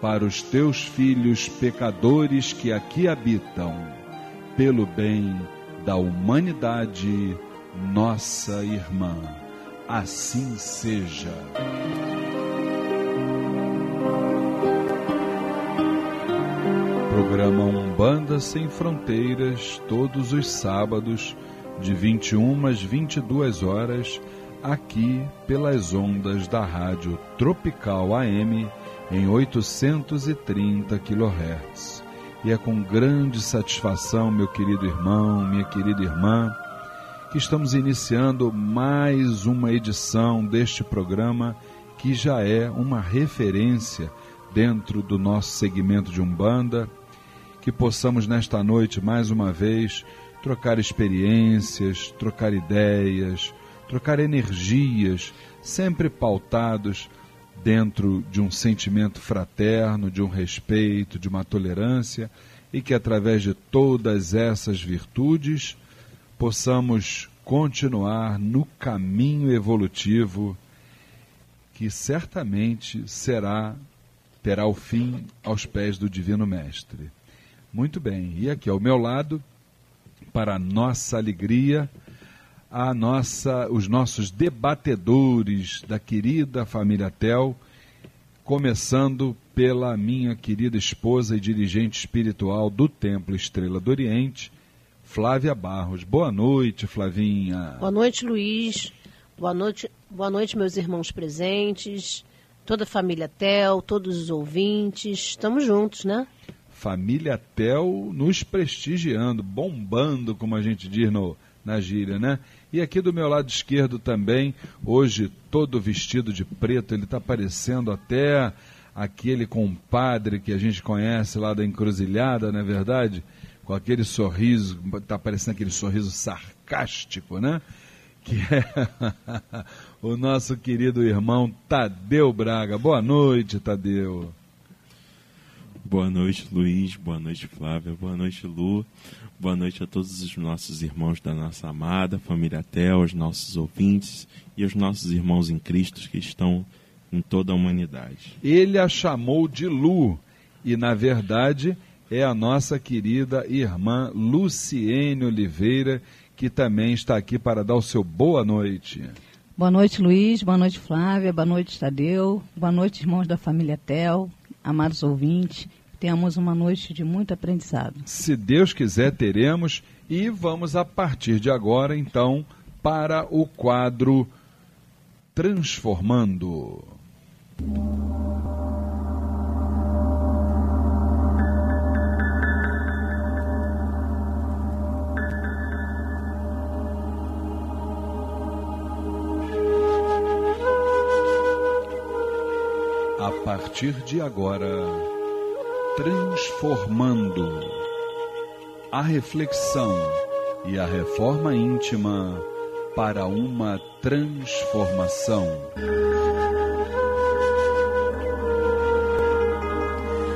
para os teus filhos pecadores que aqui habitam, pelo bem da humanidade, nossa irmã. Assim seja. Programa Umbanda Sem Fronteiras, todos os sábados, de 21 às 22 horas, aqui pelas ondas da Rádio Tropical AM em 830 kHz. E é com grande satisfação, meu querido irmão, minha querida irmã, que estamos iniciando mais uma edição deste programa que já é uma referência dentro do nosso segmento de Umbanda, que possamos nesta noite mais uma vez trocar experiências, trocar ideias, trocar energias, sempre pautados dentro de um sentimento fraterno, de um respeito, de uma tolerância e que através de todas essas virtudes possamos continuar no caminho evolutivo que certamente será terá o fim aos pés do Divino Mestre. Muito bem, e aqui ao meu lado, para nossa alegria, a nossa, os nossos debatedores da querida família Tel, começando pela minha querida esposa e dirigente espiritual do Templo Estrela do Oriente, Flávia Barros. Boa noite, Flavinha. Boa noite, Luiz. Boa noite, boa noite, meus irmãos presentes, toda a família Tel, todos os ouvintes. Estamos juntos, né? Família Tel nos prestigiando, bombando, como a gente diz no, na gíria, né? E aqui do meu lado esquerdo também, hoje todo vestido de preto, ele está parecendo até aquele compadre que a gente conhece lá da encruzilhada, não é verdade? Com aquele sorriso, está parecendo aquele sorriso sarcástico, né? Que é o nosso querido irmão Tadeu Braga. Boa noite, Tadeu. Boa noite, Luiz. Boa noite, Flávia. Boa noite, Lu. Boa noite a todos os nossos irmãos da nossa amada família Tel, aos nossos ouvintes e aos nossos irmãos em Cristo que estão em toda a humanidade. Ele a chamou de Lu e, na verdade, é a nossa querida irmã Luciene Oliveira, que também está aqui para dar o seu boa noite. Boa noite, Luiz. Boa noite, Flávia. Boa noite, Tadeu. Boa noite, irmãos da família Tel, amados ouvintes. Tenhamos uma noite de muito aprendizado. Se Deus quiser, teremos. E vamos, a partir de agora, então, para o quadro Transformando. A partir de agora transformando a reflexão e a reforma íntima para uma transformação.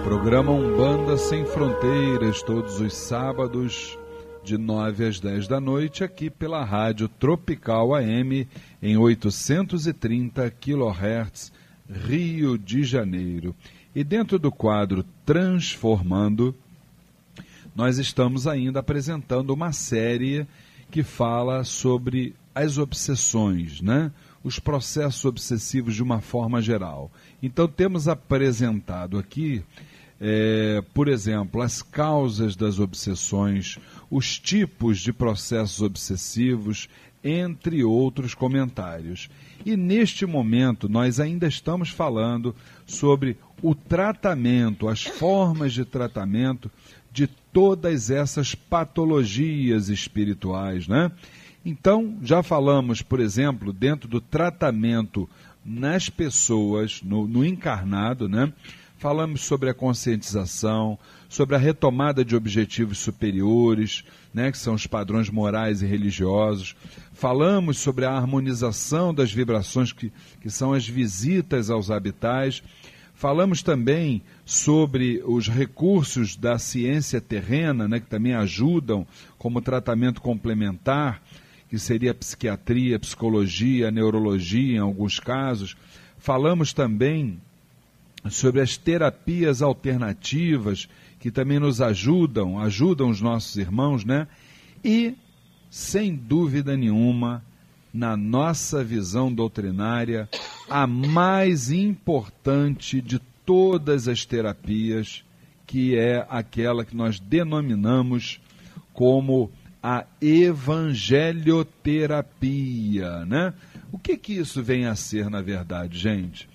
Programa Umbanda Sem Fronteiras, todos os sábados, de 9 às 10 da noite, aqui pela Rádio Tropical AM, em 830 kHz, Rio de Janeiro. E dentro do quadro Transformando, nós estamos ainda apresentando uma série que fala sobre as obsessões, né? os processos obsessivos de uma forma geral. Então, temos apresentado aqui, é, por exemplo, as causas das obsessões, os tipos de processos obsessivos, entre outros comentários. E neste momento, nós ainda estamos falando sobre o tratamento, as formas de tratamento de todas essas patologias espirituais, né? Então, já falamos, por exemplo, dentro do tratamento nas pessoas, no, no encarnado, né? Falamos sobre a conscientização, sobre a retomada de objetivos superiores, né, que são os padrões morais e religiosos. Falamos sobre a harmonização das vibrações, que, que são as visitas aos habitais. Falamos também sobre os recursos da ciência terrena, né, que também ajudam como tratamento complementar, que seria psiquiatria, psicologia, neurologia em alguns casos. Falamos também sobre as terapias alternativas que também nos ajudam, ajudam os nossos irmãos, né? E, sem dúvida nenhuma, na nossa visão doutrinária, a mais importante de todas as terapias, que é aquela que nós denominamos como a evangelioterapia, né? O que que isso vem a ser, na verdade, gente?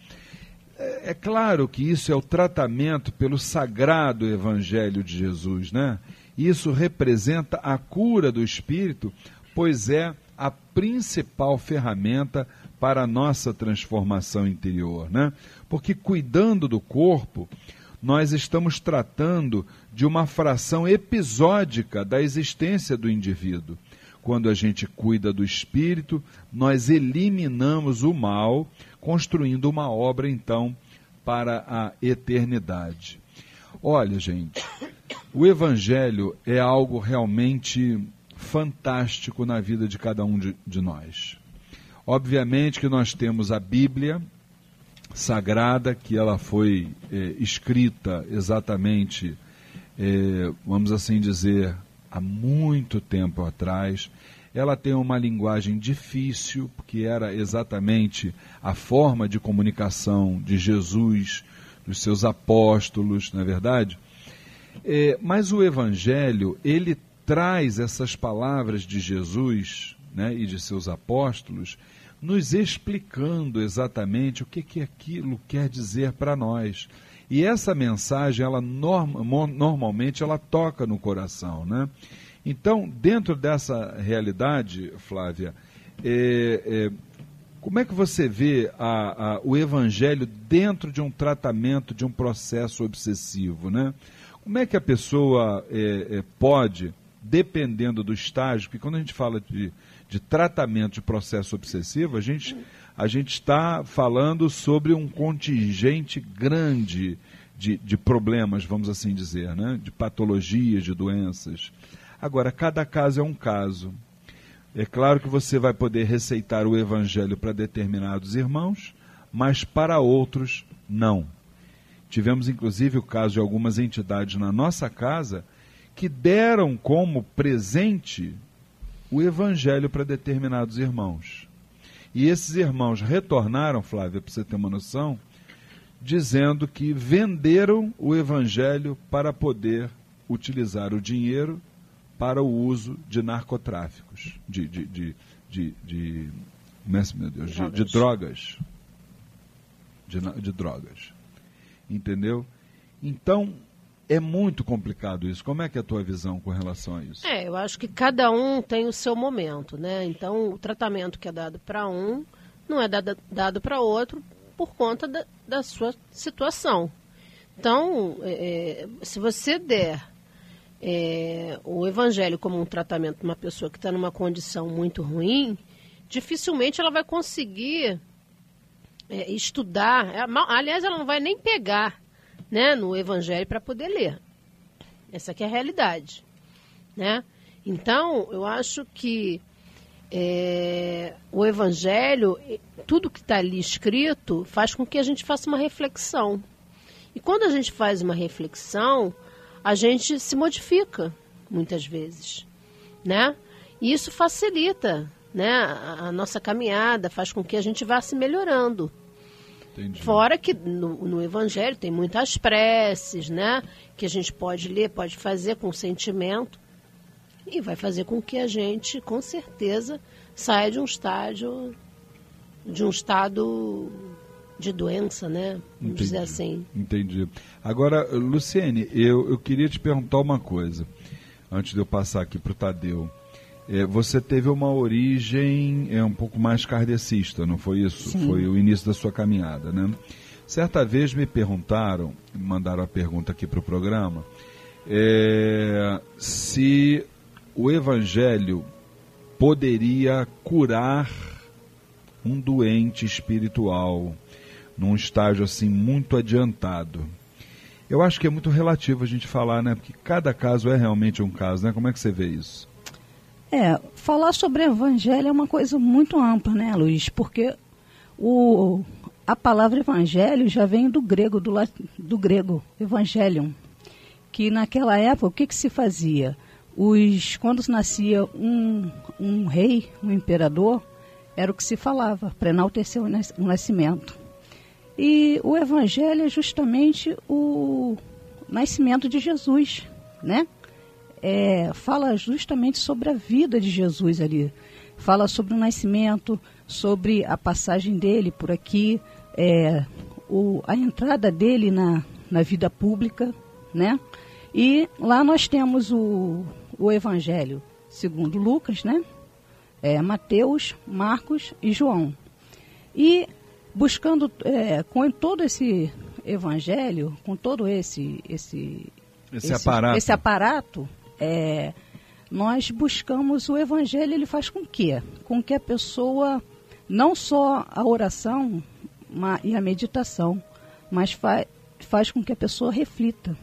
É, é claro que isso é o tratamento pelo sagrado evangelho de Jesus, né? Isso representa a cura do espírito, pois é a principal ferramenta para a nossa transformação interior, né? Porque cuidando do corpo, nós estamos tratando de uma fração episódica da existência do indivíduo. Quando a gente cuida do espírito, nós eliminamos o mal, construindo uma obra então para a eternidade. Olha, gente, o evangelho é algo realmente fantástico na vida de cada um de, de nós. Obviamente que nós temos a Bíblia sagrada, que ela foi é, escrita exatamente, é, vamos assim dizer, há muito tempo atrás. Ela tem uma linguagem difícil, porque era exatamente a forma de comunicação de Jesus, dos seus apóstolos, não é verdade? É, mas o Evangelho, ele traz essas palavras de Jesus né, e de seus apóstolos nos explicando exatamente o que, que aquilo quer dizer para nós. E essa mensagem, ela norma, normalmente ela toca no coração, né? Então, dentro dessa realidade, Flávia, é, é, como é que você vê a, a, o evangelho dentro de um tratamento de um processo obsessivo, né? Como é que a pessoa é, é pode, dependendo do estágio, porque quando a gente fala de de tratamento de processo obsessivo, a gente, a gente está falando sobre um contingente grande de, de problemas, vamos assim dizer, né? de patologias, de doenças. Agora, cada caso é um caso. É claro que você vai poder receitar o evangelho para determinados irmãos, mas para outros, não. Tivemos inclusive o caso de algumas entidades na nossa casa que deram como presente o evangelho para determinados irmãos. E esses irmãos retornaram, Flávia, para você ter uma noção, dizendo que venderam o evangelho para poder utilizar o dinheiro para o uso de narcotráficos, de, de, de, de, de meu Deus, de, de drogas. De, de drogas. Entendeu? Então, é muito complicado isso. Como é que é a tua visão com relação a isso? É, eu acho que cada um tem o seu momento, né? Então, o tratamento que é dado para um não é dado, dado para outro por conta da, da, sua situação. Então, é, é, se você der é, o evangelho como um tratamento para uma pessoa que está numa condição muito ruim, dificilmente ela vai conseguir é, estudar. É, aliás, ela não vai nem pegar né, no Evangelho para poder ler. Essa é a realidade, né? Então, eu acho que é, o Evangelho, tudo que está ali escrito, faz com que a gente faça uma reflexão. E quando a gente faz uma reflexão, a gente se modifica, muitas vezes, né? E isso facilita, né, a, a nossa caminhada, faz com que a gente vá se melhorando. Entendi. Fora que no, no, Evangelho tem muitas preces, né? Que a gente pode ler, pode fazer com sentimento. E vai fazer com que a gente, com certeza, saia de um estágio, de um estado de doença, né? Vamos Entendi. dizer assim. Entendi. Agora, Luciene, eu, eu queria te perguntar uma coisa, antes de eu passar aqui para o Tadeu. É, você teve uma origem é, um pouco mais kardecista, não foi isso? Sim. Foi o início da sua caminhada, né? Certa vez me perguntaram, mandaram a pergunta aqui para o programa, é, se o Evangelho poderia curar um doente espiritual num estágio assim muito adiantado. Eu acho que é muito relativo a gente falar, né? Porque cada caso é realmente um caso, né? Como é que você vê isso? É, falar sobre evangelho é uma coisa muito ampla, né, Luiz? Porque o, a palavra evangelho já vem do grego, do, do grego, evangelium, que naquela época o que, que se fazia? Os, quando nascia um, um rei, um imperador, era o que se falava, para enaltecer o nascimento. E o evangelho é justamente o nascimento de Jesus, né? é, fala justamente sobre a vida de Jesus ali. Fala sobre o nascimento, sobre a passagem dele por aqui, é, o, a entrada dele na, na vida pública, né? E lá nós temos o, o Evangelho segundo Lucas, né? É, Mateus, Marcos e João. E buscando é, com todo esse evangelho, com todo esse esse esse, esse aparato, esse aparato é, nós buscamos o evangelho, ele faz com que? Com que a pessoa, não só a oração e a meditação, mas faz, faz com que a pessoa reflita.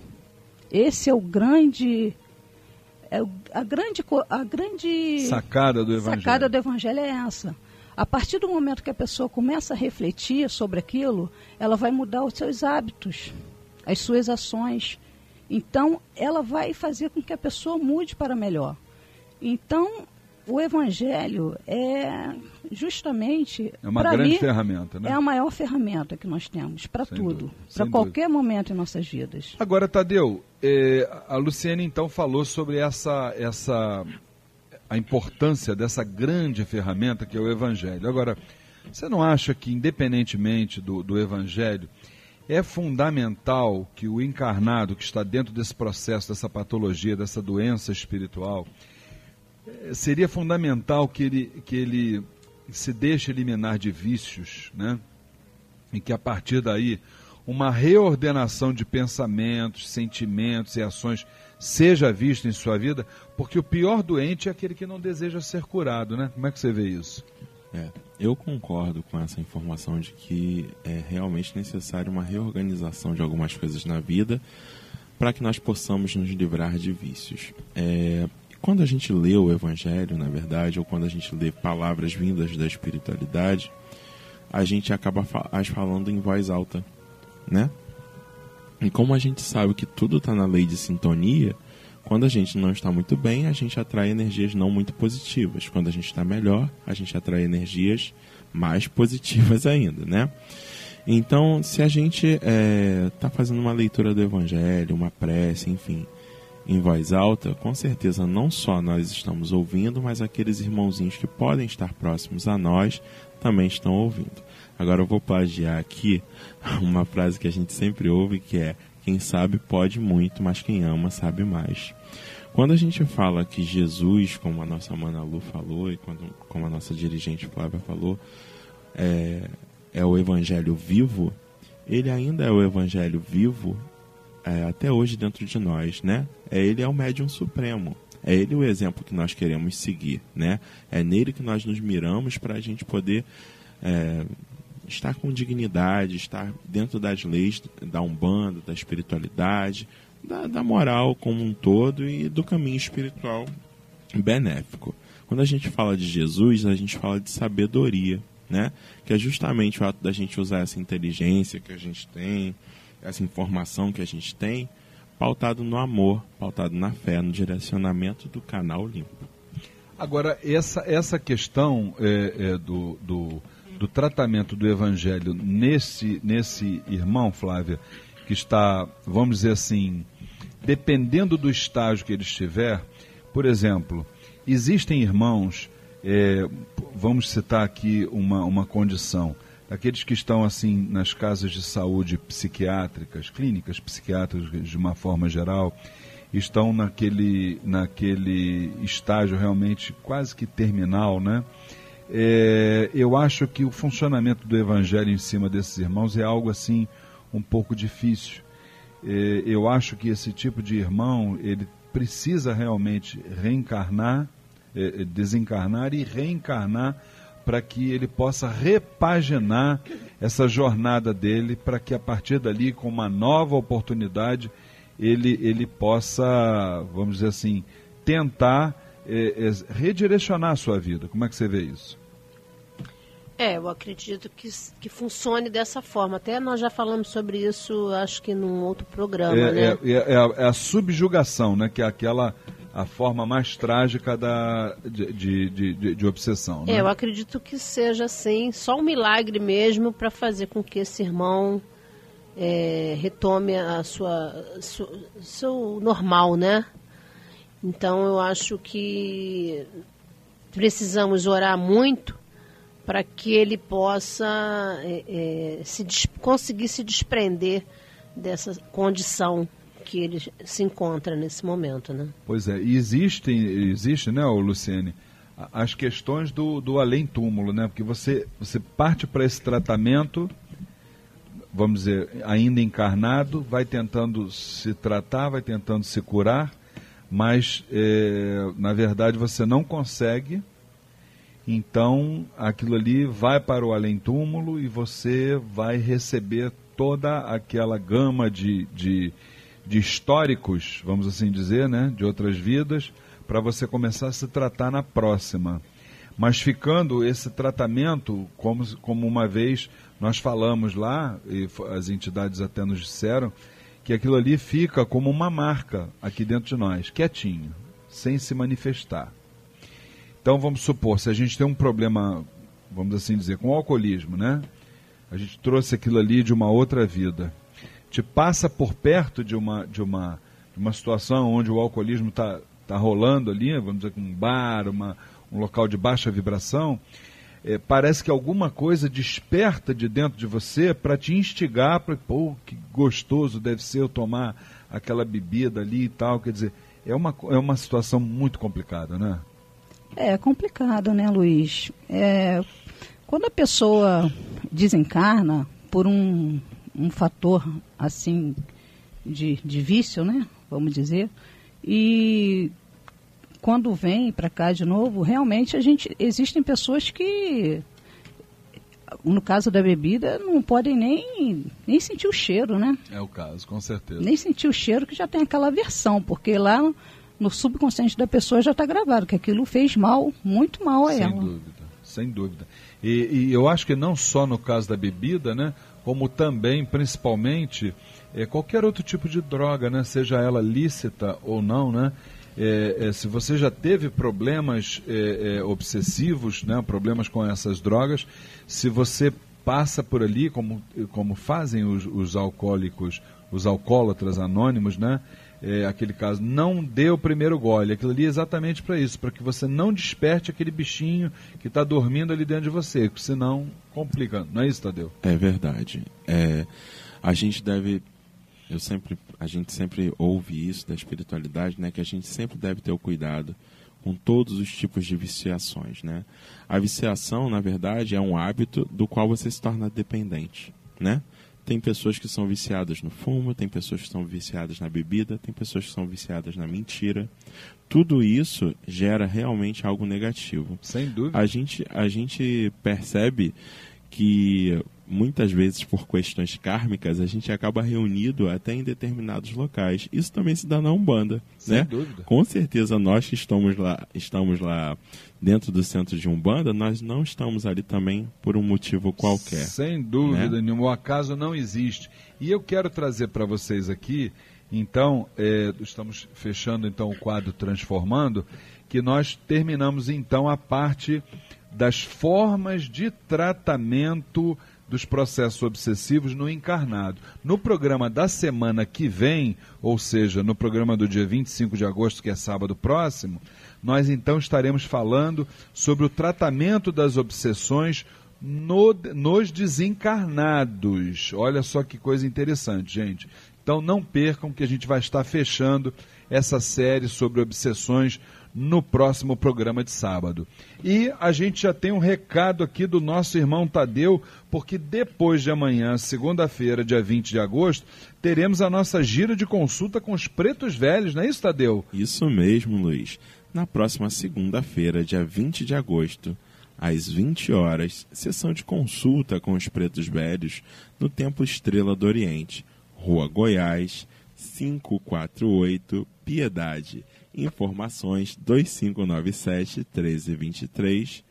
Esse é o grande, é, a, grande, a grande sacada do evangelho. sacada do evangelho é essa. A partir do momento que a pessoa começa a refletir sobre aquilo, ela vai mudar os seus hábitos, as suas ações. Então, ela vai fazer com que a pessoa mude para melhor. Então, o evangelho é justamente é uma grande mim, ferramenta, né? É a maior ferramenta que nós temos para tudo, para qualquer momento em nossas vidas. Agora, Tadeu, eh, a Luciene então falou sobre essa essa a importância dessa grande ferramenta que é o evangelho. Agora, você não acha que independentemente do, do evangelho é fundamental que o encarnado que está dentro desse processo, dessa patologia, dessa doença espiritual, seria fundamental que ele, que ele se deixe eliminar de vícios, né? E que a partir daí uma reordenação de pensamentos, sentimentos e ações seja vista em sua vida, porque o pior doente é aquele que não deseja ser curado, né? Como é que você vê isso? É, eu concordo com essa informação de que é realmente necessário uma reorganização de algumas coisas na vida para que nós possamos nos livrar de vícios. É, quando a gente lê o Evangelho, na verdade, ou quando a gente lê palavras vindas da espiritualidade, a gente acaba as falando em voz alta, né? E como a gente sabe que tudo está na lei de sintonia, quando a gente não está muito bem, a gente atrai energias não muito positivas. Quando a gente está melhor, a gente atrai energias mais positivas ainda, né? Então, se a gente está é, tá fazendo uma leitura do Evangelho, uma prece, enfim, em voz alta, com certeza não só nós estamos ouvindo, mas aqueles irmãozinhos que podem estar próximos a nós também estão ouvindo. Agora eu vou plagiar aqui uma frase que a gente sempre ouve que é: quem sabe pode muito, mas quem ama sabe mais. Quando a gente fala que Jesus, como a nossa Mana Lu falou e quando, como a nossa dirigente Flávia falou, é, é o evangelho vivo, ele ainda é o evangelho vivo é, até hoje dentro de nós, né? É ele é o médium supremo. É ele o exemplo que nós queremos seguir, né? É nele que nós nos miramos para a gente poder é, estar com dignidade, estar dentro das leis da umbanda, da espiritualidade, da, da moral como um todo e do caminho espiritual benéfico. Quando a gente fala de Jesus, a gente fala de sabedoria, né? Que é justamente o ato da gente usar essa inteligência que a gente tem, essa informação que a gente tem, pautado no amor, pautado na fé, no direcionamento do canal limpo. Agora, essa, essa questão é, é, do, do, do, tratamento do evangelho nesse, nesse irmão, Flávia, que está, vamos dizer assim, dependendo do estágio que ele estiver, por exemplo, existem irmãos, é, vamos citar aqui uma, uma condição, aqueles que estão assim nas casas de saúde psiquiátricas, clínicas psiquiátricas de uma forma geral, estão naquele, naquele estágio realmente quase que terminal, né? É, eu acho que o funcionamento do evangelho em cima desses irmãos é algo assim um pouco difícil. É, eu acho que esse tipo de irmão ele precisa realmente reencarnar, é, desencarnar e reencarnar para que ele possa repaginar essa jornada dele, para que a partir dali, com uma nova oportunidade, ele, ele possa, vamos dizer assim, tentar é, é, redirecionar a sua vida. Como é que você vê isso? É, eu acredito que, que funcione dessa forma. Até nós já falamos sobre isso, acho que num outro programa, é, né? É, é, é, a, é a subjugação, né? Que é aquela a forma mais trágica da, de, de, de, de obsessão. Né? É, eu acredito que seja assim, só um milagre mesmo para fazer com que esse irmão retome a sua, su, seu normal, né? Então eu acho que precisamos orar muito para que ele possa é, é, se, conseguir se desprender dessa condição que ele se encontra nesse momento, né? Pois é, e existem, existe, né, Luciene, as questões do, do além-túmulo, né? Porque você, você parte para esse tratamento, vamos dizer, ainda encarnado, vai tentando se tratar, vai tentando se curar, mas é, na verdade você não consegue, então aquilo ali vai para o além-túmulo e você vai receber toda aquela gama de, de de históricos, vamos assim dizer, né, de outras vidas, para você começar a se tratar na próxima. Mas ficando esse tratamento, como, como uma vez nós falamos lá, e as entidades até nos disseram, que aquilo ali fica como uma marca aqui dentro de nós, quietinho, sem se manifestar. Então vamos supor, se a gente tem um problema, vamos assim dizer, com o alcoolismo, né? A gente trouxe aquilo ali de uma outra vida. Te passa por perto de uma, de uma, de uma situação onde o alcoolismo está tá rolando ali, vamos dizer, um bar, uma, um local de baixa vibração, é, parece que alguma coisa desperta de dentro de você para te instigar para, pô, que gostoso deve ser eu tomar aquela bebida ali e tal. Quer dizer, é uma, é uma situação muito complicada, né? É complicado, né, Luiz? É, quando a pessoa desencarna por um, um fator assim de, de vício, né? Vamos dizer, e quando vem para cá de novo, realmente a gente existem pessoas que no caso da bebida não podem nem nem sentir o cheiro, né? É o caso, com certeza. Nem sentir o cheiro que já tem aquela aversão, porque lá no subconsciente da pessoa já está gravado que aquilo fez mal, muito mal a sem ela. Sem dúvida, sem dúvida. E, e, eu acho que não só no caso da bebida, né? Como também, principalmente, é, qualquer outro tipo de droga, né? Seja ela lícita ou não, né? É, é, se você já teve problemas é, é, obsessivos, né, problemas com essas drogas, se você passa por ali, como, como fazem os, os alcoólicos, os alcoólatras anônimos, né, é, aquele caso, não dê o primeiro gole. Aquilo ali é exatamente para isso, para que você não desperte aquele bichinho que está dormindo ali dentro de você, senão complica. Não é isso, Tadeu? É verdade. É, a gente deve eu sempre, a gente sempre ouve isso da espiritualidade, né? Que a gente sempre deve ter o cuidado com todos os tipos de viciações, né? A viciação, na verdade, é um hábito do qual você se torna dependente, né? Tem pessoas que são viciadas no fumo, tem pessoas que são viciadas na bebida, tem pessoas que são viciadas na mentira. Tudo isso gera realmente algo negativo. Sem dúvida. A gente, a gente percebe que muitas vezes por questões kármicas, a gente acaba reunido até em determinados locais. Isso também se dá na Umbanda, Sem né? dúvida. Com certeza nós que estamos lá, estamos lá dentro do centro de Umbanda, nós não estamos ali também por um motivo qualquer. Sem dúvida né? nenhuma, o acaso não existe. E eu quero trazer para vocês aqui, então, é, estamos fechando então o quadro Transformando, que nós terminamos então a parte das formas de tratamento dos processos obsessivos no encarnado. No programa da semana que vem, ou seja, no programa do dia 25 de agosto, que é sábado próximo, nós então estaremos falando sobre o tratamento das obsessões no, nos desencarnados. Olha só que coisa interessante, gente. Então não percam que a gente vai estar fechando essa série sobre obsessões no próximo programa de sábado. E a gente já tem um recado aqui do nosso irmão Tadeu, porque depois de amanhã, segunda-feira, dia 20 de agosto, teremos a nossa gira de consulta com os pretos velhos, não é isso, Tadeu? Isso mesmo, Luiz. Na próxima segunda-feira, dia 20 de agosto, às 20 horas, sessão de consulta com os pretos velhos no Templo Estrela do Oriente, Rua Goiás, 548, Piedade. Informações 2597 1323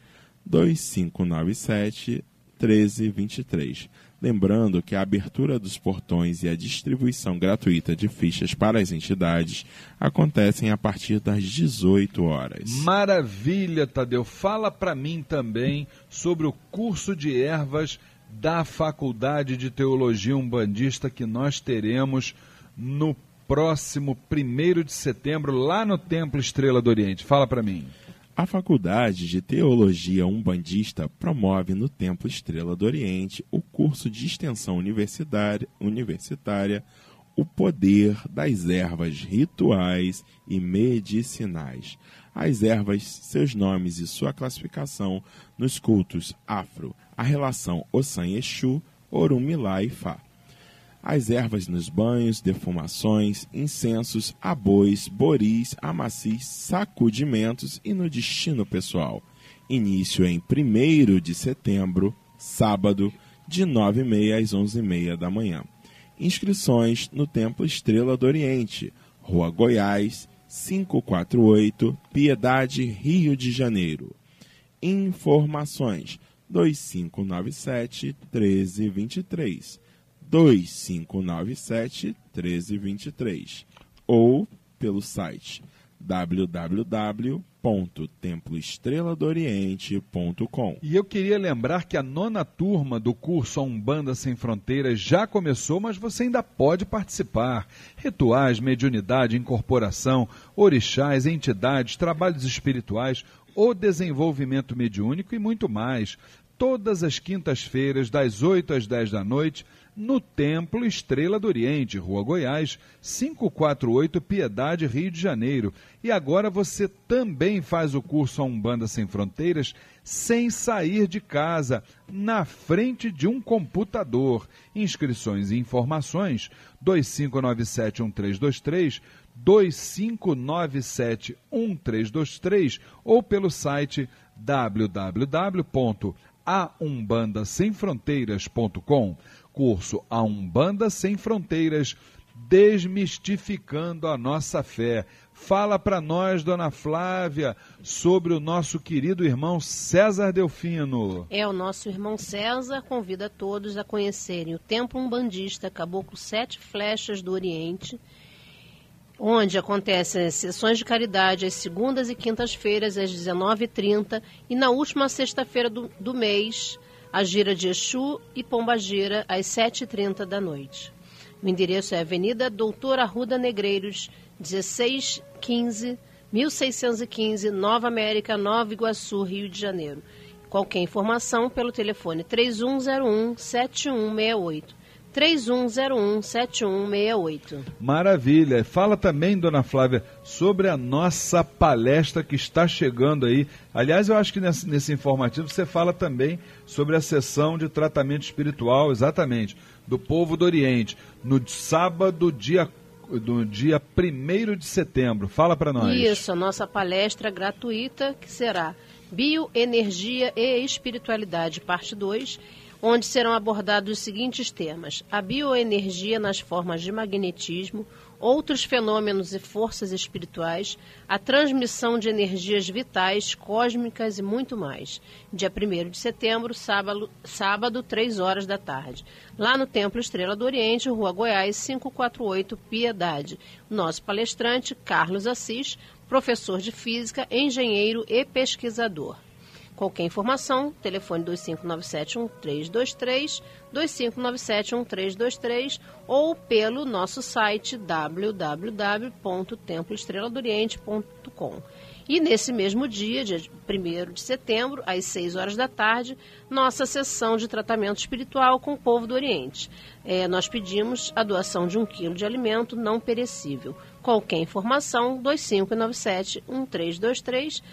2597 1323. Lembrando que a abertura dos portões e a distribuição gratuita de fichas para as entidades acontecem a partir das 18 horas. Maravilha, Tadeu. Fala para mim também sobre o curso de ervas da Faculdade de Teologia Umbandista que nós teremos no próximo 1 de setembro, lá no Templo Estrela do Oriente. Fala para mim. A Faculdade de Teologia Umbandista promove no Templo Estrela do Oriente o curso de extensão universitária, universitária O Poder das Ervas Rituais e Medicinais. As ervas, seus nomes e sua classificação nos cultos afro, a relação Ossan-Exu, Orumilá e Fá as ervas nos banhos, defumações, incensos, abois, boris, amacis, sacudimentos e no destino pessoal. Início em 1 de setembro, sábado, de 9h30 às 11h30 da manhã. Inscrições no Templo Estrela do Oriente, Rua Goiás, 548, Piedade, Rio de Janeiro. Informações 2597 1323. 2597 1323 ou pelo site www.temploestreladoriente.com. E eu queria lembrar que a nona turma do curso A Umbanda Sem Fronteiras já começou, mas você ainda pode participar. Rituais, mediunidade, incorporação, orixás, entidades, trabalhos espirituais, o desenvolvimento mediúnico e muito mais. Todas as quintas-feiras, das 8 às 10 da noite, no Templo Estrela do Oriente, Rua Goiás, 548 Piedade, Rio de Janeiro. E agora você também faz o curso A Umbanda Sem Fronteiras sem sair de casa, na frente de um computador. Inscrições e informações 25971323 25971323 ou pelo site www.aumbandasemfronteiras.com curso A Umbanda Sem Fronteiras, desmistificando a nossa fé. Fala para nós, dona Flávia, sobre o nosso querido irmão César Delfino. É, o nosso irmão César convida todos a conhecerem o Templo Umbandista Caboclo Sete Flechas do Oriente, onde acontecem as sessões de caridade às segundas e quintas-feiras às 19h30 e na última sexta-feira do, do mês, a gira de Exu e Pombagira às 7h30 da noite. O endereço é Avenida Doutor Arruda Negreiros, 1615, 1615, Nova América, Nova Iguaçu, Rio de Janeiro. Qualquer informação pelo telefone 3101 7168. 31017168. Maravilha. Fala também, dona Flávia, sobre a nossa palestra que está chegando aí. Aliás, eu acho que nesse, nesse informativo você fala também sobre a sessão de tratamento espiritual, exatamente, do povo do Oriente, no sábado, dia do dia 1 de setembro. Fala para nós. Isso, a nossa palestra gratuita, que será Bioenergia e Espiritualidade, parte 2 onde serão abordados os seguintes temas: a bioenergia nas formas de magnetismo, outros fenômenos e forças espirituais, a transmissão de energias vitais, cósmicas e muito mais. Dia 1 de setembro, sábado, sábado, 3 horas da tarde. Lá no Templo Estrela do Oriente, Rua Goiás, 548, Piedade. Nosso palestrante, Carlos Assis, professor de física, engenheiro e pesquisador. Qualquer informação, telefone 2597-1323, 2597-1323 ou pelo nosso site www.temploestreladoriente.com. E nesse mesmo dia, dia 1 de setembro, às 6 horas da tarde, nossa sessão de tratamento espiritual com o povo do Oriente. É, nós pedimos a doação de um quilo de alimento não perecível. Qualquer informação, 2597-1323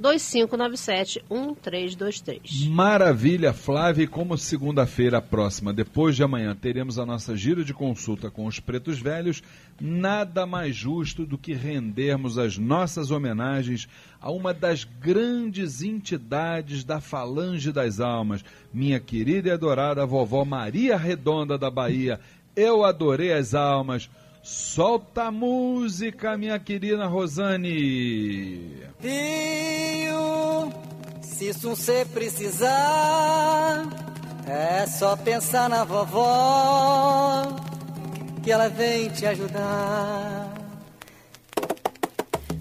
2597-1323. Maravilha, Flávia. E como segunda-feira próxima, depois de amanhã, teremos a nossa gira de consulta com os pretos velhos, nada mais justo do que rendermos as nossas homenagens a uma das grandes entidades da Falange das Almas, minha querida e adorada vovó Maria Redonda da Bahia. Eu adorei as almas Solta a música, minha querida Rosane. Rio, se isso você precisar, é só pensar na vovó, que ela vem te ajudar.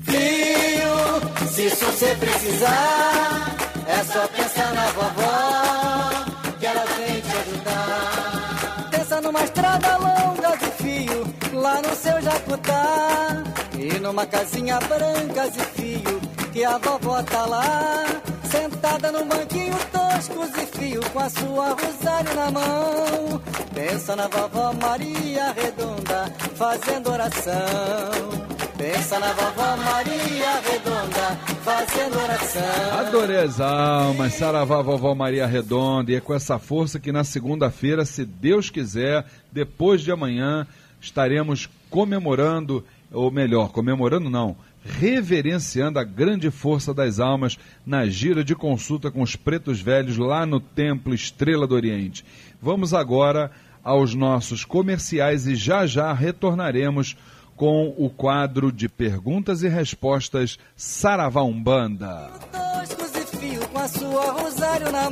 Rio, se isso você precisar, é só pensar na vovó, que ela vem te ajudar. Pensa numa estrada longa lá no seu Jacutá. E numa casinha branca de fio, que a vovó tá lá. Sentada num banquinho tosco de fio, com a sua rosário na mão. Pensa na vovó Maria Redonda, fazendo oração. Pensa na vovó Maria Redonda, fazendo oração. Adorei as almas, saravá vovó Maria Redonda. E é com essa força que na segunda-feira, se Deus quiser, depois de amanhã, estaremos comemorando, ou melhor, comemorando não, reverenciando a grande força das almas na gira de consulta com os pretos velhos lá no Templo Estrela do Oriente. Vamos agora aos nossos comerciais e já já retornaremos com o quadro de perguntas e respostas Saravá Umbanda.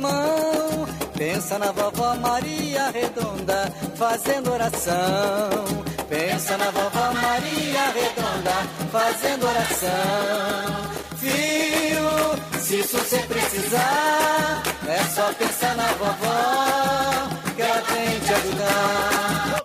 Mão. Pensa na vovó Maria Redonda fazendo oração. Pensa na vovó Maria Redonda fazendo oração. Filho, se isso você precisar, é só pensar na vovó que ela tem te ajudar.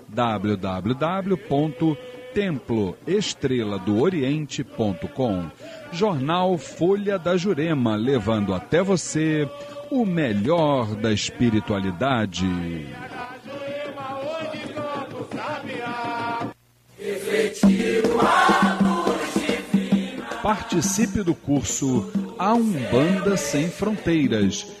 www.temploestreladooriente.com. Jornal Folha da Jurema, levando até você o melhor da espiritualidade. Participe do curso A Umbanda Sem Fronteiras.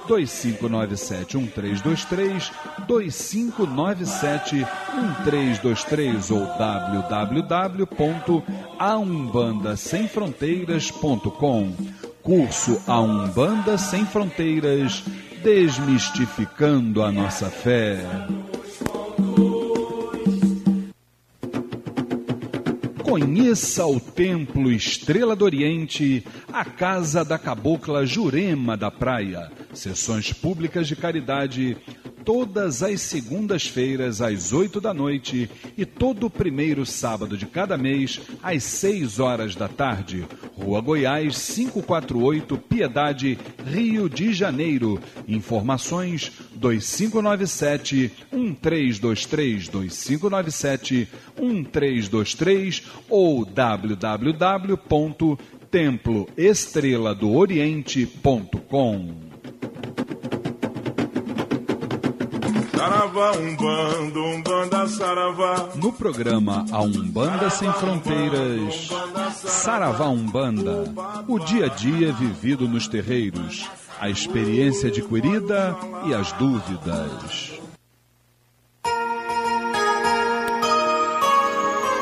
2597-1323, 2597-1323 ou www.aumbandasemfronteiras.com. Curso A Umbanda Sem Fronteiras, desmistificando a nossa fé. Conheça o Templo Estrela do Oriente, a Casa da Cabocla Jurema da Praia. Sessões públicas de caridade todas as segundas-feiras às oito da noite e todo primeiro sábado de cada mês às seis horas da tarde. Rua Goiás 548, Piedade, Rio de Janeiro. Informações 2597 1323 2597 1323 ou www.temploestreladooriente.com. Saravá, Umbanda, Umbanda, Saravá. No programa A Umbanda Sem Fronteiras, Saravá Umbanda, o dia a dia vivido nos terreiros, a experiência adquirida e as dúvidas.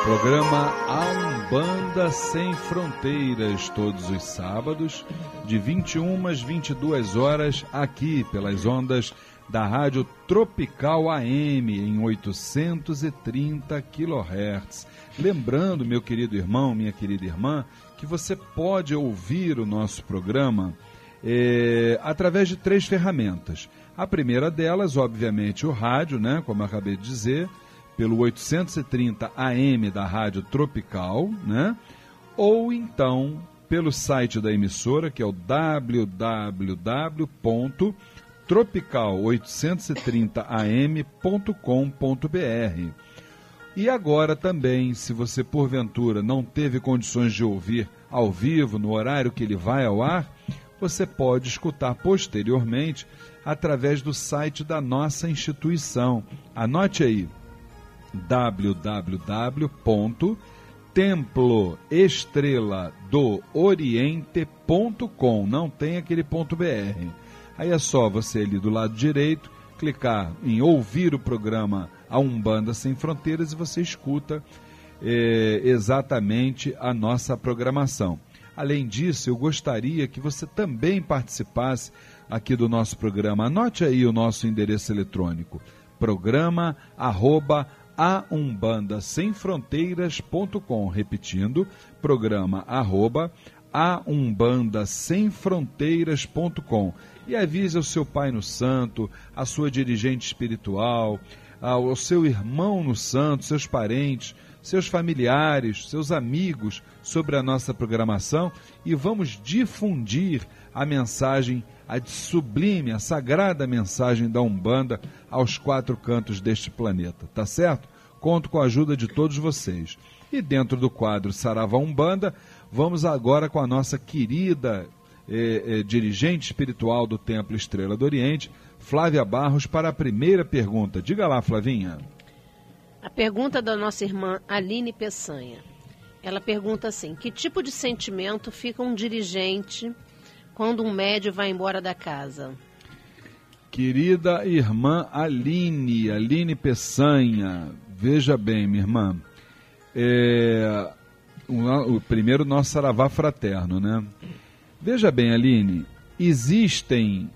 Programa A Umbanda Sem Fronteiras, todos os sábados, de 21 às 22 horas, aqui pelas ondas da Rádio Tropical AM em 830 kHz. Lembrando, meu querido irmão, minha querida irmã, que você pode ouvir o nosso programa é, através de três ferramentas. A primeira delas, obviamente, o rádio, né, como eu acabei de dizer, pelo 830 AM da Rádio Tropical, né? Ou então pelo site da emissora, que é o www tropical830am.com.br. E agora também, se você porventura não teve condições de ouvir ao vivo, no horário que ele vai ao ar, você pode escutar posteriormente através do site da nossa instituição. Anote aí www.temploestreladooriente.com. Não tem aquele ponto .br Aí é só você ali do lado direito clicar em ouvir o programa A Umbanda Sem Fronteiras e você escuta é, exatamente a nossa programação. Além disso, eu gostaria que você também participasse aqui do nosso programa. Anote aí o nosso endereço eletrônico: programa arroba aumbandasemfronteiras.com. Repetindo, programa arroba aumbandasemfronteiras.com e avise ao seu pai no santo, a sua dirigente espiritual, ao seu irmão no santo, seus parentes, seus familiares, seus amigos sobre a nossa programação e vamos difundir a mensagem, a sublime, a sagrada mensagem da Umbanda aos quatro cantos deste planeta, tá certo? Conto com a ajuda de todos vocês. E dentro do quadro Sarava Umbanda, vamos agora com a nossa querida eh, eh, dirigente espiritual do Templo Estrela do Oriente, Flávia Barros, para a primeira pergunta. Diga lá, Flavinha. A pergunta da nossa irmã Aline Peçanha. Ela pergunta assim: que tipo de sentimento fica um dirigente quando um médio vai embora da casa? Querida irmã Aline, Aline Peçanha, veja bem, minha irmã, é, o, o primeiro nosso saravá fraterno, né? Veja bem, Aline, existem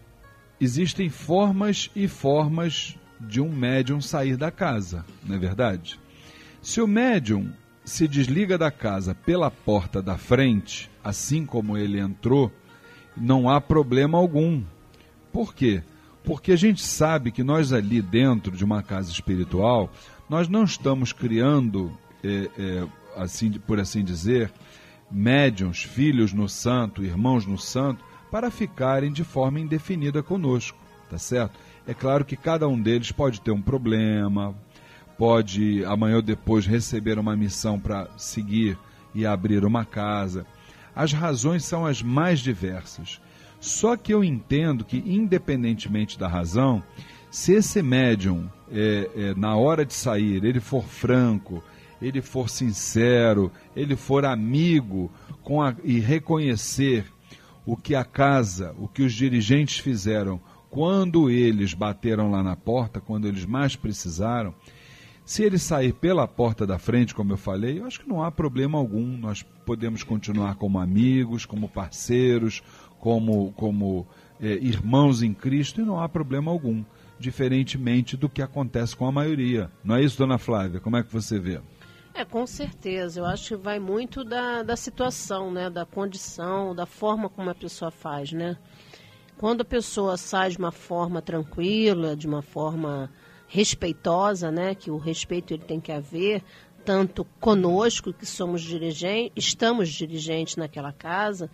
existem formas e formas de um médium sair da casa, não é verdade? Se o médium se desliga da casa pela porta da frente, assim como ele entrou, não há problema algum. Por quê? Porque a gente sabe que nós ali dentro de uma casa espiritual, nós não estamos criando, é, é, assim, por assim dizer, médiums, filhos no santo, irmãos no santo, para ficarem de forma indefinida conosco, tá certo? É claro que cada um deles pode ter um problema, pode amanhã ou depois receber uma missão para seguir e abrir uma casa. As razões são as mais diversas. Só que eu entendo que, independentemente da razão, se esse médium, é, é, na hora de sair, ele for franco, ele for sincero, ele for amigo com a, e reconhecer o que a casa, o que os dirigentes fizeram quando eles bateram lá na porta, quando eles mais precisaram, se ele sair pela porta da frente, como eu falei, eu acho que não há problema algum. Nós podemos continuar como amigos, como parceiros, como, como é, irmãos em Cristo e não há problema algum, diferentemente do que acontece com a maioria. Não é isso, dona Flávia? Como é que você vê? É, com certeza. Eu acho que vai muito da, da situação, né? Da condição, da forma como a pessoa faz, né? Quando a pessoa sai de uma forma tranquila, de uma forma respeitosa, né, que o respeito ele tem que haver tanto conosco que somos dirigentes, estamos dirigentes naquela casa,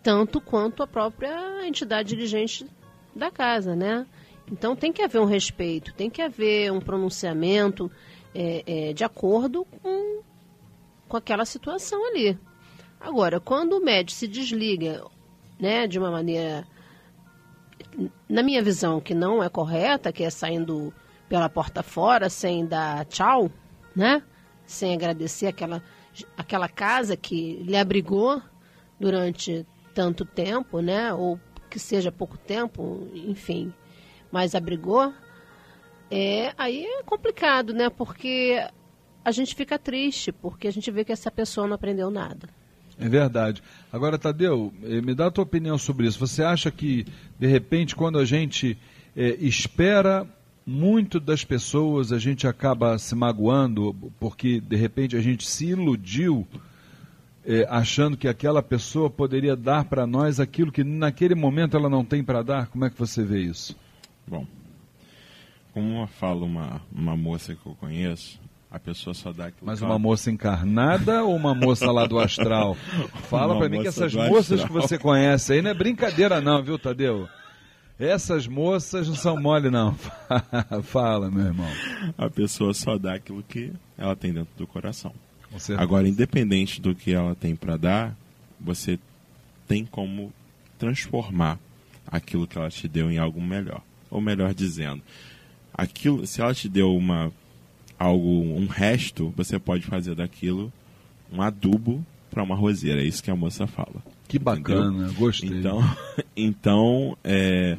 tanto quanto a própria entidade dirigente da casa, né? Então tem que haver um respeito, tem que haver um pronunciamento é, é, de acordo com, com aquela situação ali. Agora, quando o médico se desliga, né, de uma maneira na minha visão, que não é correta, que é saindo pela porta fora sem dar tchau, né? Sem agradecer aquela, aquela casa que lhe abrigou durante tanto tempo, né? Ou que seja pouco tempo, enfim, mas abrigou. É, aí é complicado, né? Porque a gente fica triste, porque a gente vê que essa pessoa não aprendeu nada. É verdade. Agora, Tadeu, eh, me dá a tua opinião sobre isso. Você acha que, de repente, quando a gente é, espera muito das pessoas, a gente acaba se magoando porque, de repente, a gente se iludiu é, achando que aquela pessoa poderia dar para nós aquilo que naquele momento ela não tem para dar? Como é que você vê isso? Bom, como fala uma, uma moça que eu conheço, a pessoa só dá aquilo. Mas uma moça encarnada ou uma moça lá do astral? Fala para mim que essas moças astral. que você conhece aí não é brincadeira não, viu, Tadeu? Essas moças não são mole não. Fala, meu irmão. A pessoa só dá aquilo que ela tem dentro do coração. Agora, independente do que ela tem para dar, você tem como transformar aquilo que ela te deu em algo melhor. Ou melhor dizendo, aquilo, se ela te deu uma algo, um resto, você pode fazer daquilo um adubo para uma roseira. É isso que a moça fala. Que bacana, entendeu? gostei. Então, então é,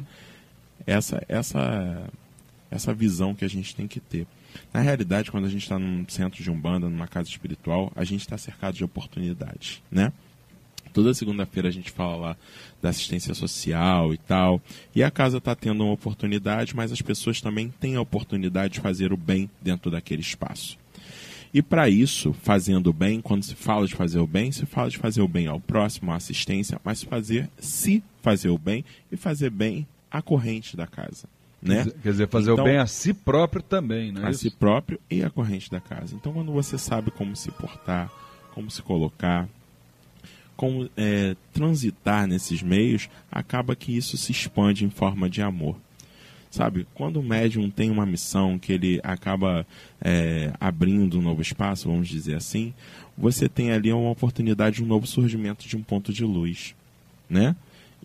essa, essa, essa visão que a gente tem que ter. Na realidade, quando a gente está num centro de umbanda, numa casa espiritual, a gente está cercado de oportunidades, né? Toda segunda-feira a gente fala lá da assistência social e tal. E a casa está tendo uma oportunidade, mas as pessoas também têm a oportunidade de fazer o bem dentro daquele espaço. E para isso, fazendo o bem, quando se fala de fazer o bem, se fala de fazer o bem ao próximo, à assistência, mas fazer se fazer o bem e fazer bem à corrente da casa. Né? Quer dizer, fazer Então- o bem a si próprio também, né? a si próprio e a corrente da casa. Então, quando você sabe como se portar, como se colocar, como é, transitar nesses meios, acaba que isso se expande em forma de amor. Sabe, quando o médium tem uma missão que ele acaba é, abrindo um novo espaço, vamos dizer assim, você tem ali uma oportunidade de um novo surgimento de um ponto de luz, né?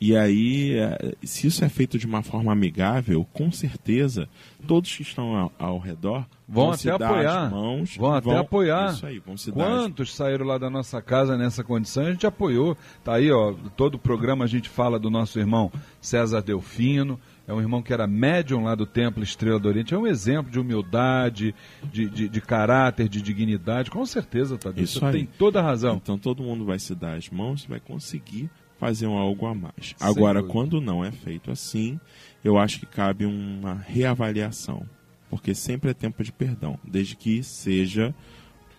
E aí, é, se isso é feito de uma forma amigável, com certeza, todos que estão ao, ao redor Vão se até dar apoiar. as mãos, Vão até apoiar. Isso aí, vão se dar as Quantos saíram lá da nossa casa nessa condição? A gente apoiou. Tá aí, ó. Todo o programa a gente fala do nosso irmão César Delfino. É um irmão que era médium lá do Templo Estrela do Oriente. É um exemplo de humildade, de, de, de caráter, de dignidade. Com certeza, Tadeu. Isso Você aí. tem toda a razão. Então todo mundo vai se dar as mãos e vai conseguir fazer um algo a mais. Agora, quando não é feito assim, eu acho que cabe uma reavaliação. Porque sempre é tempo de perdão, desde que seja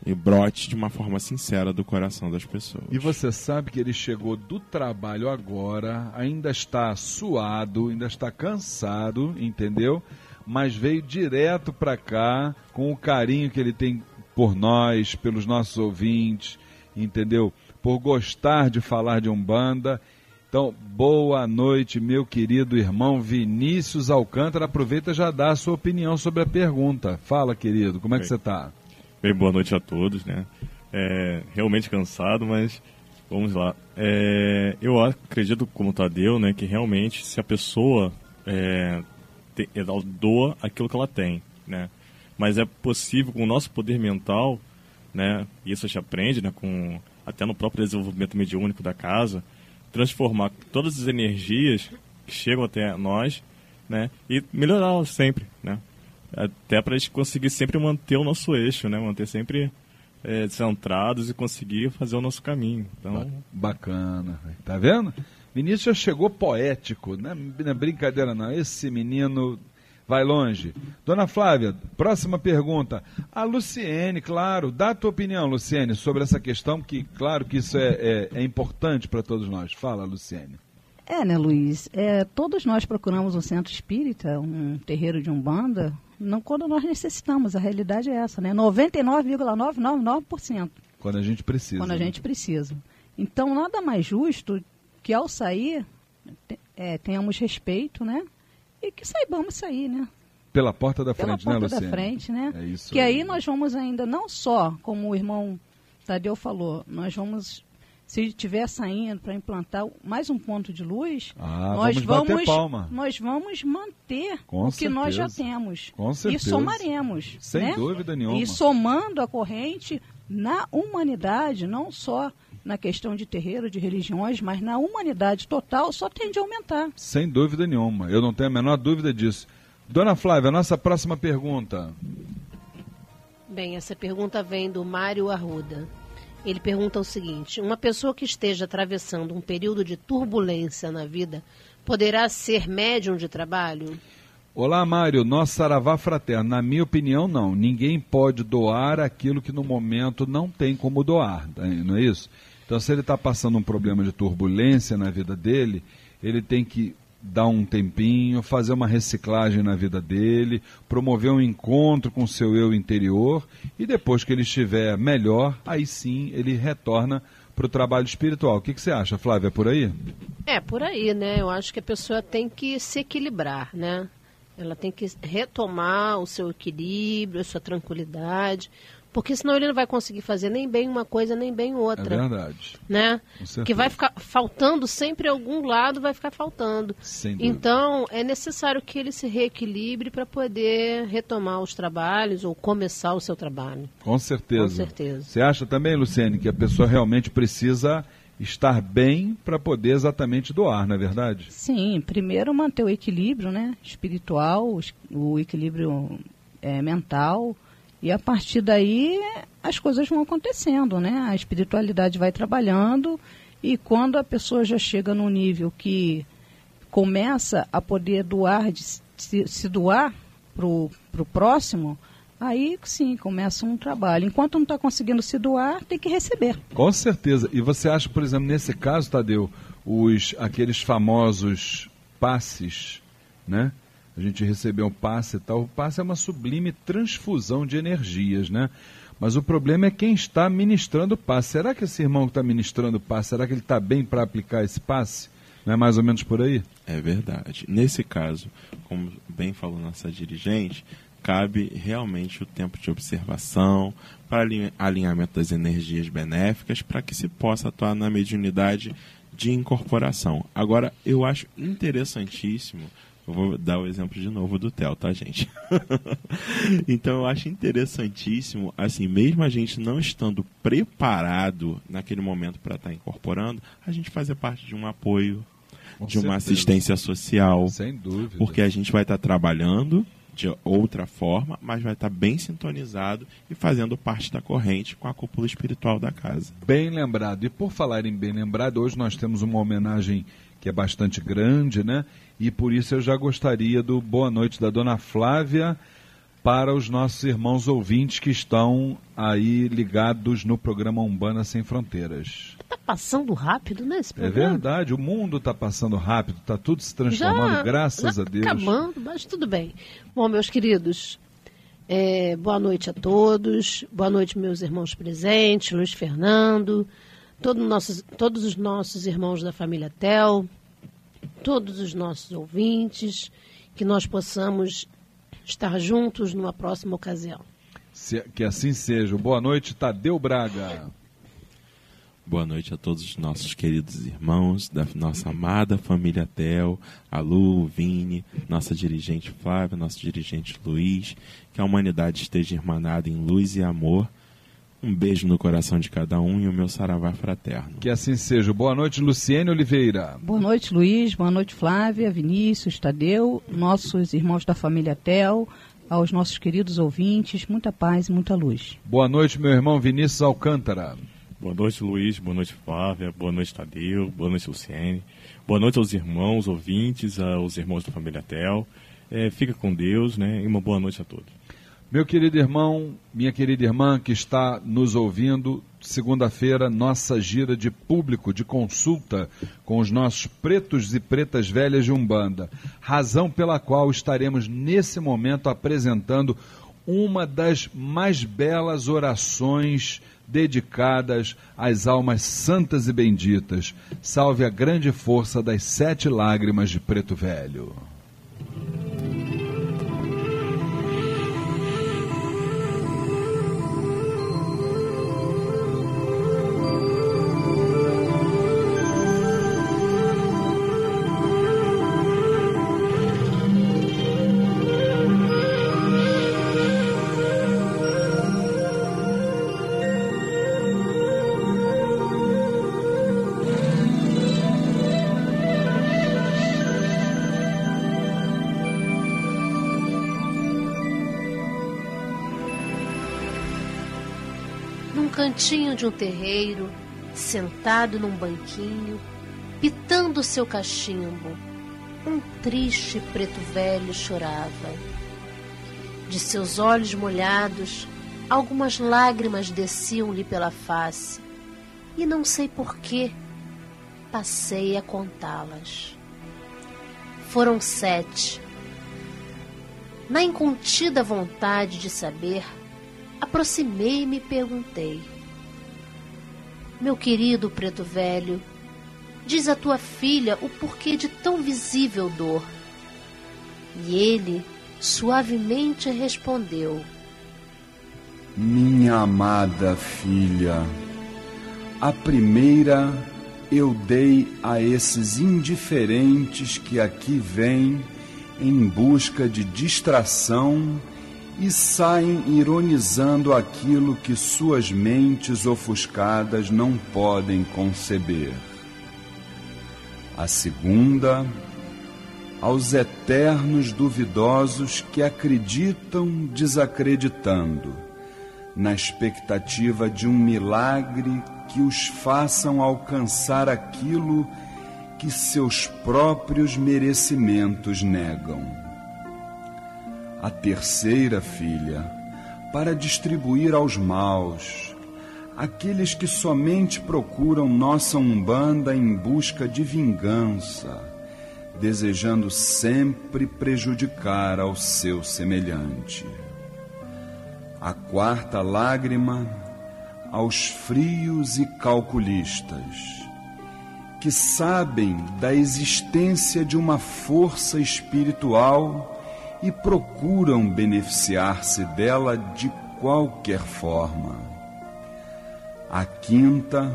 e brote de uma forma sincera do coração das pessoas. E você sabe que ele chegou do trabalho agora, ainda está suado, ainda está cansado, entendeu? Mas veio direto para cá com o carinho que ele tem por nós, pelos nossos ouvintes, entendeu? Por gostar de falar de Umbanda. Então, boa noite, meu querido irmão Vinícius Alcântara. Aproveita já dá a sua opinião sobre a pergunta. Fala, querido, como é que Bem. você está? Bem, boa noite a todos, né? É, realmente cansado, mas vamos lá. É, eu acredito, como Tadeu, né, que realmente se a pessoa é, te- ela doa aquilo que ela tem, né? Mas é possível com o nosso poder mental, né? E isso a gente aprende, né? Com até no próprio desenvolvimento mediúnico da casa, transformar todas as energias que chegam até nós, né? E melhorá-las sempre, né? Até para a gente conseguir sempre manter o nosso eixo, né? Manter sempre é, centrados e conseguir fazer o nosso caminho. Então, Bacana, tá vendo? Vinícius já chegou poético, não é, não é brincadeira não. Esse menino vai longe. Dona Flávia, próxima pergunta. A Luciene, claro, dá a tua opinião, Luciene, sobre essa questão, que claro que isso é, é, é importante para todos nós. Fala, Luciene. É, né, Luiz? É, todos nós procuramos um centro espírita, um terreiro de umbanda, não quando nós necessitamos. A realidade é essa, né? 99,999% Quando a gente precisa. quando a né? gente precisa. Então, nada mais justo que ao sair é, tenhamos respeito, né? E que saibamos sair, né? Pela porta da Pela frente, né, porta Luciene? da frente, né? É isso que aí nós vamos ainda, não só, como o irmão Tadeu falou, nós vamos, se estiver saindo para implantar mais um ponto de luz, Ah, nós vamos vamos, nós vamos manter Com o que nós já certeza. temos. Com e certeza. somaremos. Sem né? dúvida nenhuma. E somando a corrente na humanidade, não só na questão de terreiro, de religiões, mas na humanidade total, só tende a aumentar. Sem dúvida nenhuma. Eu não tenho a menor dúvida disso. Dona Flávia, nossa próxima pergunta. Bem, essa pergunta vem do Mário Arruda. Ele pergunta o seguinte: uma pessoa que esteja atravessando um período de turbulência na vida poderá ser médium de trabalho? Olá, Mário. Nosso saravá fraterno. Na minha opinião, não. Ninguém pode doar aquilo que no momento não tem como doar, tá? não é isso? Então, se ele está passando um problema de turbulência na vida dele, ele tem que dar um tempinho, fazer uma reciclagem na vida dele, promover um encontro com seu eu interior e depois que ele estiver melhor, aí sim ele retorna para o trabalho espiritual. O que, que você acha, Flávia? É por aí? É, por aí, né? Eu acho que a pessoa tem que se equilibrar, né? Ela tem que retomar o seu equilíbrio, a sua tranquilidade, porque senão ele não vai conseguir fazer nem bem uma coisa, nem bem É outra, verdade. né? Que vai ficar faltando sempre algum lado, vai ficar faltando. Então, é necessário que ele se reequilibre para poder retomar os trabalhos ou começar o seu trabalho. Com certeza. Com certeza. Você acha também, Luciene, que a pessoa realmente precisa estar bem para poder exatamente doar, não é verdade? Sim, primeiro manter o equilíbrio né, espiritual, o equilíbrio eh, mental, e a partir daí as coisas vão acontecendo, né? A espiritualidade vai trabalhando, e quando a pessoa já chega num nível que começa a poder doar, de se, se doar para o próximo, aí sim começa um trabalho. Enquanto não está conseguindo se doar, tem que receber. Com certeza. E você acha, por exemplo, nesse caso, Tadeu, os, aqueles famosos passes, né? A gente recebeu um passe e tal. O passe é uma sublime transfusão de energias, né? Mas o problema é quem está ministrando o passe. Será que esse irmão que está ministrando o passe, será que ele está bem para aplicar esse passe? Não é mais ou menos por aí? É verdade. Nesse caso, como bem falou nossa dirigente, cabe realmente o tempo de observação para alinhamento das energias benéficas para que se possa atuar na mediunidade de incorporação. Agora, eu acho interessantíssimo eu vou dar o exemplo de novo do Theo, tá, gente? então eu acho interessantíssimo, assim, mesmo a gente não estando preparado naquele momento para estar tá incorporando, a gente fazer parte de um apoio, Com de certeza. uma assistência social. Sem dúvida. Porque a gente vai estar tá trabalhando de outra forma, mas vai estar tá bem sintonizado e fazendo parte da corrente com a cúpula espiritual da casa. Bem lembrado. E por falar em bem lembrado, hoje nós temos uma homenagem que é bastante grande, né? E por isso eu já gostaria do boa noite da dona Flávia para os nossos irmãos ouvintes que estão aí ligados no programa Umbanda Sem Fronteiras. Está passando rápido, né, esse é programa? É verdade, o mundo está passando rápido, está tudo se transformando, já, graças já a Deus. acabando, mas tudo bem. Bom, meus queridos, é, boa noite a todos, boa noite meus irmãos presentes, Luiz Fernando, todo todos os nossos irmãos da família Tel, todos os nossos ouvintes, que nós possamos estar juntos numa próxima ocasião. Se, que assim seja. Boa noite, Tadeu Braga. Boa noite a todos os nossos queridos irmãos da nossa amada família Tel, a Lu, o Vini, nossa dirigente Flávia, nosso dirigente Luiz, que a humanidade esteja irmanada em luz e amor um beijo no coração de cada um e o meu saravá fraterno. Que assim seja. Boa noite, Luciene Oliveira. Boa noite, Luiz. Boa noite, Flávia, Vinícius, Tadeu, nossos irmãos da família Tel, aos nossos queridos ouvintes. Muita paz e muita luz. Boa noite, meu irmão Vinícius Alcântara. Boa noite, Luiz. Boa noite, Flávia. Boa noite, Tadeu. Boa noite, Luciene. Boa noite aos irmãos, ouvintes, aos irmãos da família Tel. É, fica com Deus, né? E uma boa noite a todos. Meu querido irmão, minha querida irmã que está nos ouvindo, segunda-feira, nossa gira de público, de consulta com os nossos pretos e pretas velhas de Umbanda. Razão pela qual estaremos nesse momento apresentando uma das mais belas orações dedicadas às almas santas e benditas. Salve a grande força das sete lágrimas de Preto Velho. Cantinho de um terreiro, sentado num banquinho, pitando seu cachimbo, um triste preto velho chorava. De seus olhos molhados, algumas lágrimas desciam-lhe pela face, e não sei por que passei a contá-las. Foram sete. Na incontida vontade de saber, aproximei-me e perguntei: Meu querido preto velho, diz a tua filha o porquê de tão visível dor. E ele suavemente respondeu: Minha amada filha, a primeira eu dei a esses indiferentes que aqui vêm em busca de distração e saem ironizando aquilo que suas mentes ofuscadas não podem conceber. A segunda, aos eternos duvidosos que acreditam desacreditando, na expectativa de um milagre que os façam alcançar aquilo que seus próprios merecimentos negam a terceira filha, para distribuir aos maus, aqueles que somente procuram nossa umbanda em busca de vingança, desejando sempre prejudicar ao seu semelhante. A quarta lágrima aos frios e calculistas, que sabem da existência de uma força espiritual e procuram beneficiar-se dela de qualquer forma. A quinta,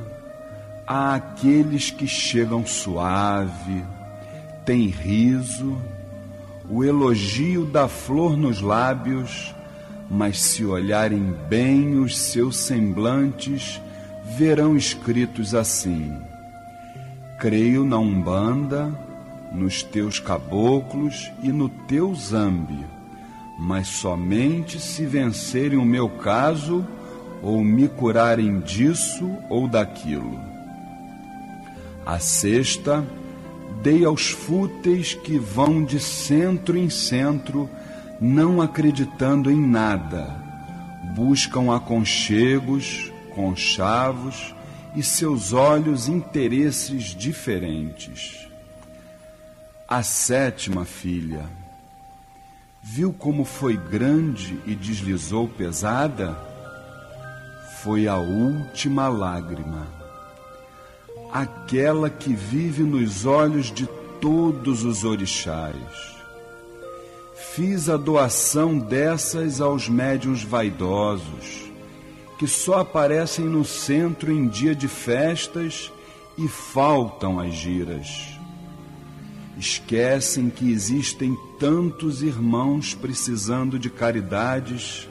a aqueles que chegam suave, têm riso, o elogio da flor nos lábios, mas se olharem bem os seus semblantes, verão escritos assim: Creio na Umbanda, nos teus caboclos e no teu zambi, mas somente se vencerem o meu caso ou me curarem disso ou daquilo. A sexta, dei aos fúteis que vão de centro em centro, não acreditando em nada, buscam aconchegos, conchavos e seus olhos interesses diferentes. A sétima filha viu como foi grande e deslizou pesada? Foi a última lágrima, aquela que vive nos olhos de todos os orixás. Fiz a doação dessas aos médiuns vaidosos, que só aparecem no centro em dia de festas e faltam as giras esquecem que existem tantos irmãos precisando de caridades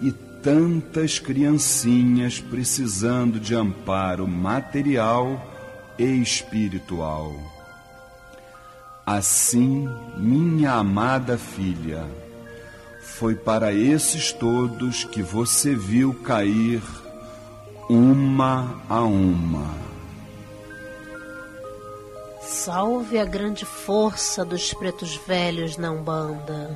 e tantas criancinhas precisando de amparo material e espiritual. Assim, minha amada filha, foi para esses todos que você viu cair uma a uma Salve a grande força dos pretos velhos na Umbanda.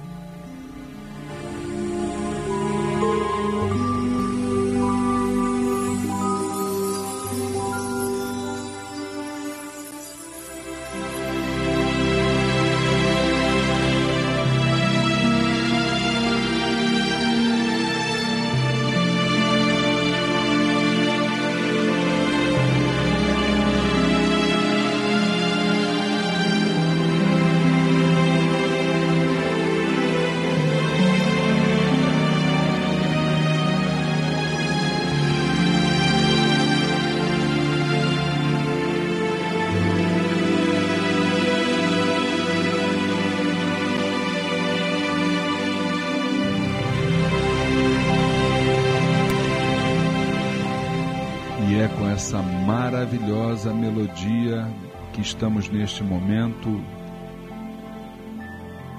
Estamos neste momento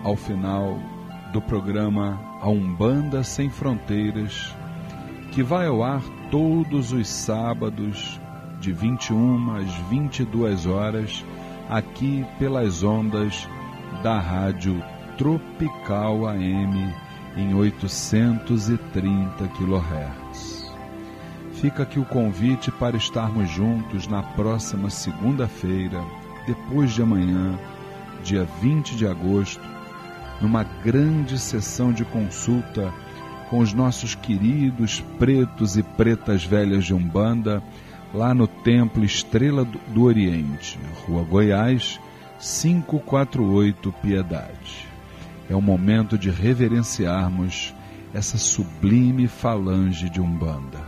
ao final do programa A Umbanda Sem Fronteiras, que vai ao ar todos os sábados de 21 às 22 horas aqui pelas ondas da Rádio Tropical AM em 830 kHz. Fica aqui o convite para estarmos juntos na próxima segunda-feira, depois de amanhã, dia 20 de agosto, numa grande sessão de consulta com os nossos queridos pretos e pretas velhas de Umbanda, lá no Templo Estrela do Oriente, Rua Goiás, 548 Piedade. É o momento de reverenciarmos essa sublime falange de Umbanda.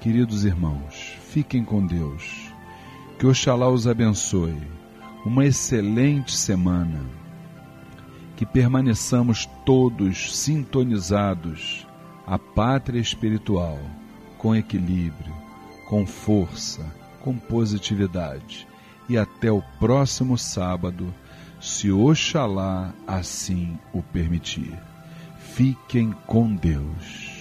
Queridos irmãos, fiquem com Deus. Que Oxalá os abençoe. Uma excelente semana. Que permaneçamos todos sintonizados à pátria espiritual, com equilíbrio, com força, com positividade. E até o próximo sábado, se Oxalá assim o permitir. Fiquem com Deus.